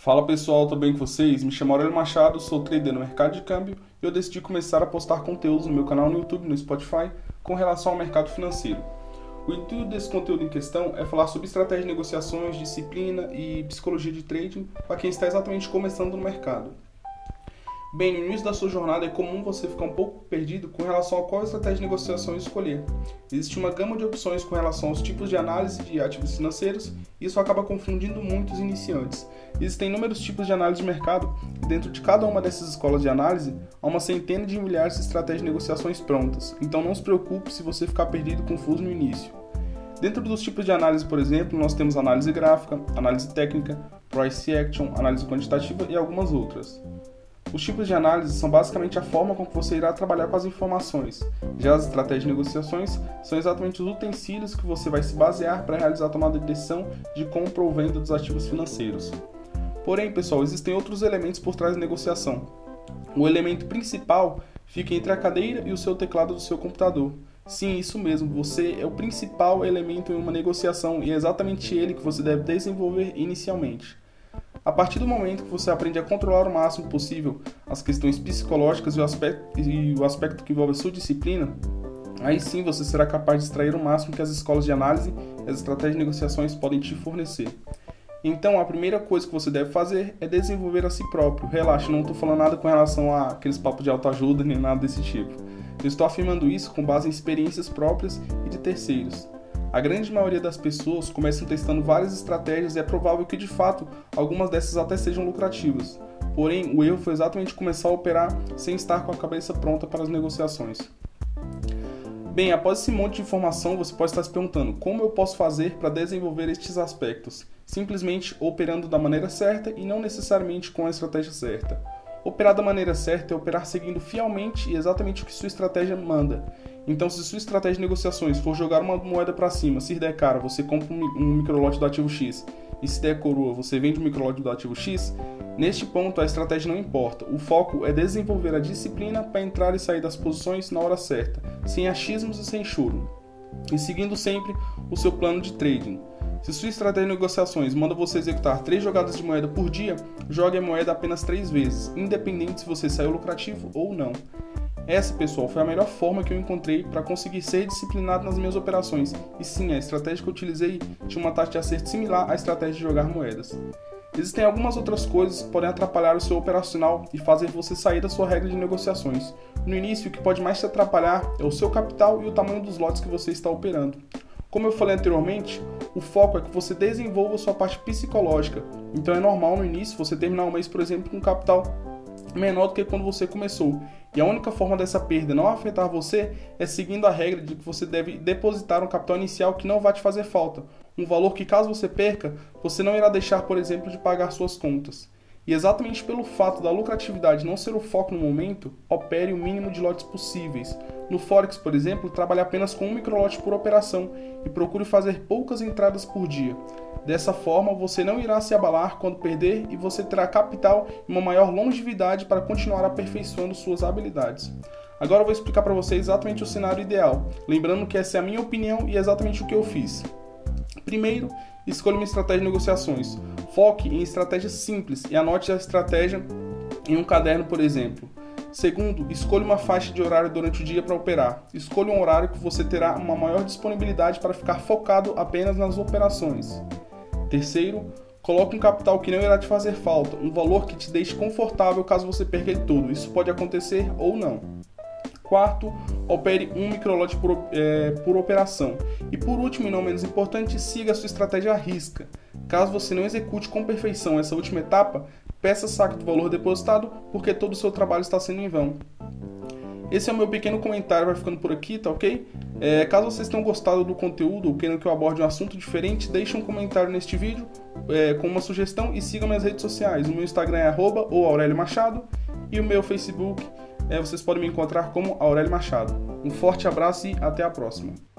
Fala pessoal, tudo bem com vocês? Me chamo Aurélio Machado, sou trader no mercado de câmbio e eu decidi começar a postar conteúdos no meu canal no YouTube no Spotify com relação ao mercado financeiro. O intuito desse conteúdo em questão é falar sobre estratégia de negociações, disciplina e psicologia de trading para quem está exatamente começando no mercado. Bem, no início da sua jornada é comum você ficar um pouco perdido com relação a qual estratégia de negociação escolher. Existe uma gama de opções com relação aos tipos de análise de ativos financeiros e isso acaba confundindo muitos iniciantes. Existem inúmeros tipos de análise de mercado e dentro de cada uma dessas escolas de análise há uma centena de milhares de estratégias de negociações prontas, então não se preocupe se você ficar perdido e confuso no início. Dentro dos tipos de análise, por exemplo, nós temos análise gráfica, análise técnica, price action, análise quantitativa e algumas outras. Os tipos de análise são basicamente a forma com que você irá trabalhar com as informações. Já as estratégias de negociações são exatamente os utensílios que você vai se basear para realizar a tomada de decisão de compra ou venda dos ativos financeiros. Porém, pessoal, existem outros elementos por trás da negociação. O elemento principal fica entre a cadeira e o seu teclado do seu computador. Sim, isso mesmo, você é o principal elemento em uma negociação e é exatamente ele que você deve desenvolver inicialmente. A partir do momento que você aprende a controlar o máximo possível as questões psicológicas e o aspecto, e o aspecto que envolve a sua disciplina, aí sim você será capaz de extrair o máximo que as escolas de análise e as estratégias de negociações podem te fornecer. Então, a primeira coisa que você deve fazer é desenvolver a si próprio. Relaxa, não estou falando nada com relação a aqueles papos de autoajuda nem nada desse tipo. Eu estou afirmando isso com base em experiências próprias e de terceiros. A grande maioria das pessoas começam testando várias estratégias e é provável que de fato algumas dessas até sejam lucrativas. Porém, o erro foi exatamente começar a operar sem estar com a cabeça pronta para as negociações. Bem, após esse monte de informação, você pode estar se perguntando como eu posso fazer para desenvolver estes aspectos? Simplesmente operando da maneira certa e não necessariamente com a estratégia certa. Operar da maneira certa é operar seguindo fielmente e exatamente o que sua estratégia manda. Então, se sua estratégia de negociações for jogar uma moeda para cima, se der cara, você compra um microlote do ativo X, e se der coroa, você vende um microlote do ativo X, neste ponto a estratégia não importa. O foco é desenvolver a disciplina para entrar e sair das posições na hora certa, sem achismos e sem choro, e seguindo sempre o seu plano de trading. Se sua estratégia de negociações manda você executar três jogadas de moeda por dia, jogue a moeda apenas três vezes, independente se você saiu lucrativo ou não. Essa, pessoal, foi a melhor forma que eu encontrei para conseguir ser disciplinado nas minhas operações. E sim, a estratégia que eu utilizei tinha uma taxa de acerto similar à estratégia de jogar moedas. Existem algumas outras coisas que podem atrapalhar o seu operacional e fazer você sair da sua regra de negociações. No início, o que pode mais te atrapalhar é o seu capital e o tamanho dos lotes que você está operando. Como eu falei anteriormente, o foco é que você desenvolva sua parte psicológica. Então é normal no início você terminar o mês, por exemplo, com um capital menor do que quando você começou. E a única forma dessa perda não afetar você é seguindo a regra de que você deve depositar um capital inicial que não vai te fazer falta, um valor que caso você perca, você não irá deixar, por exemplo, de pagar suas contas. E exatamente pelo fato da lucratividade não ser o foco no momento, opere o mínimo de lotes possíveis. No Forex, por exemplo, trabalhe apenas com um microlote por operação e procure fazer poucas entradas por dia. Dessa forma, você não irá se abalar quando perder e você terá capital e uma maior longevidade para continuar aperfeiçoando suas habilidades. Agora eu vou explicar para você exatamente o cenário ideal, lembrando que essa é a minha opinião e é exatamente o que eu fiz. Primeiro, escolha uma estratégia de negociações. Foque em estratégias simples e anote a estratégia em um caderno, por exemplo. Segundo, escolha uma faixa de horário durante o dia para operar. Escolha um horário que você terá uma maior disponibilidade para ficar focado apenas nas operações. Terceiro, coloque um capital que não irá te fazer falta, um valor que te deixe confortável caso você perca todo. Isso pode acontecer ou não. Quarto, opere um microlote por, é, por operação. E por último, e não menos importante, siga a sua estratégia à risca. Caso você não execute com perfeição essa última etapa, peça saque do valor depositado, porque todo o seu trabalho está sendo em vão. Esse é o meu pequeno comentário, vai ficando por aqui, tá ok? É, caso vocês tenham gostado do conteúdo ou queiram que eu aborde um assunto diferente, deixe um comentário neste vídeo é, com uma sugestão e siga minhas redes sociais. O meu Instagram é arroba ou Aurélio Machado e o meu Facebook é, vocês podem me encontrar como Aurélio Machado. Um forte abraço e até a próxima.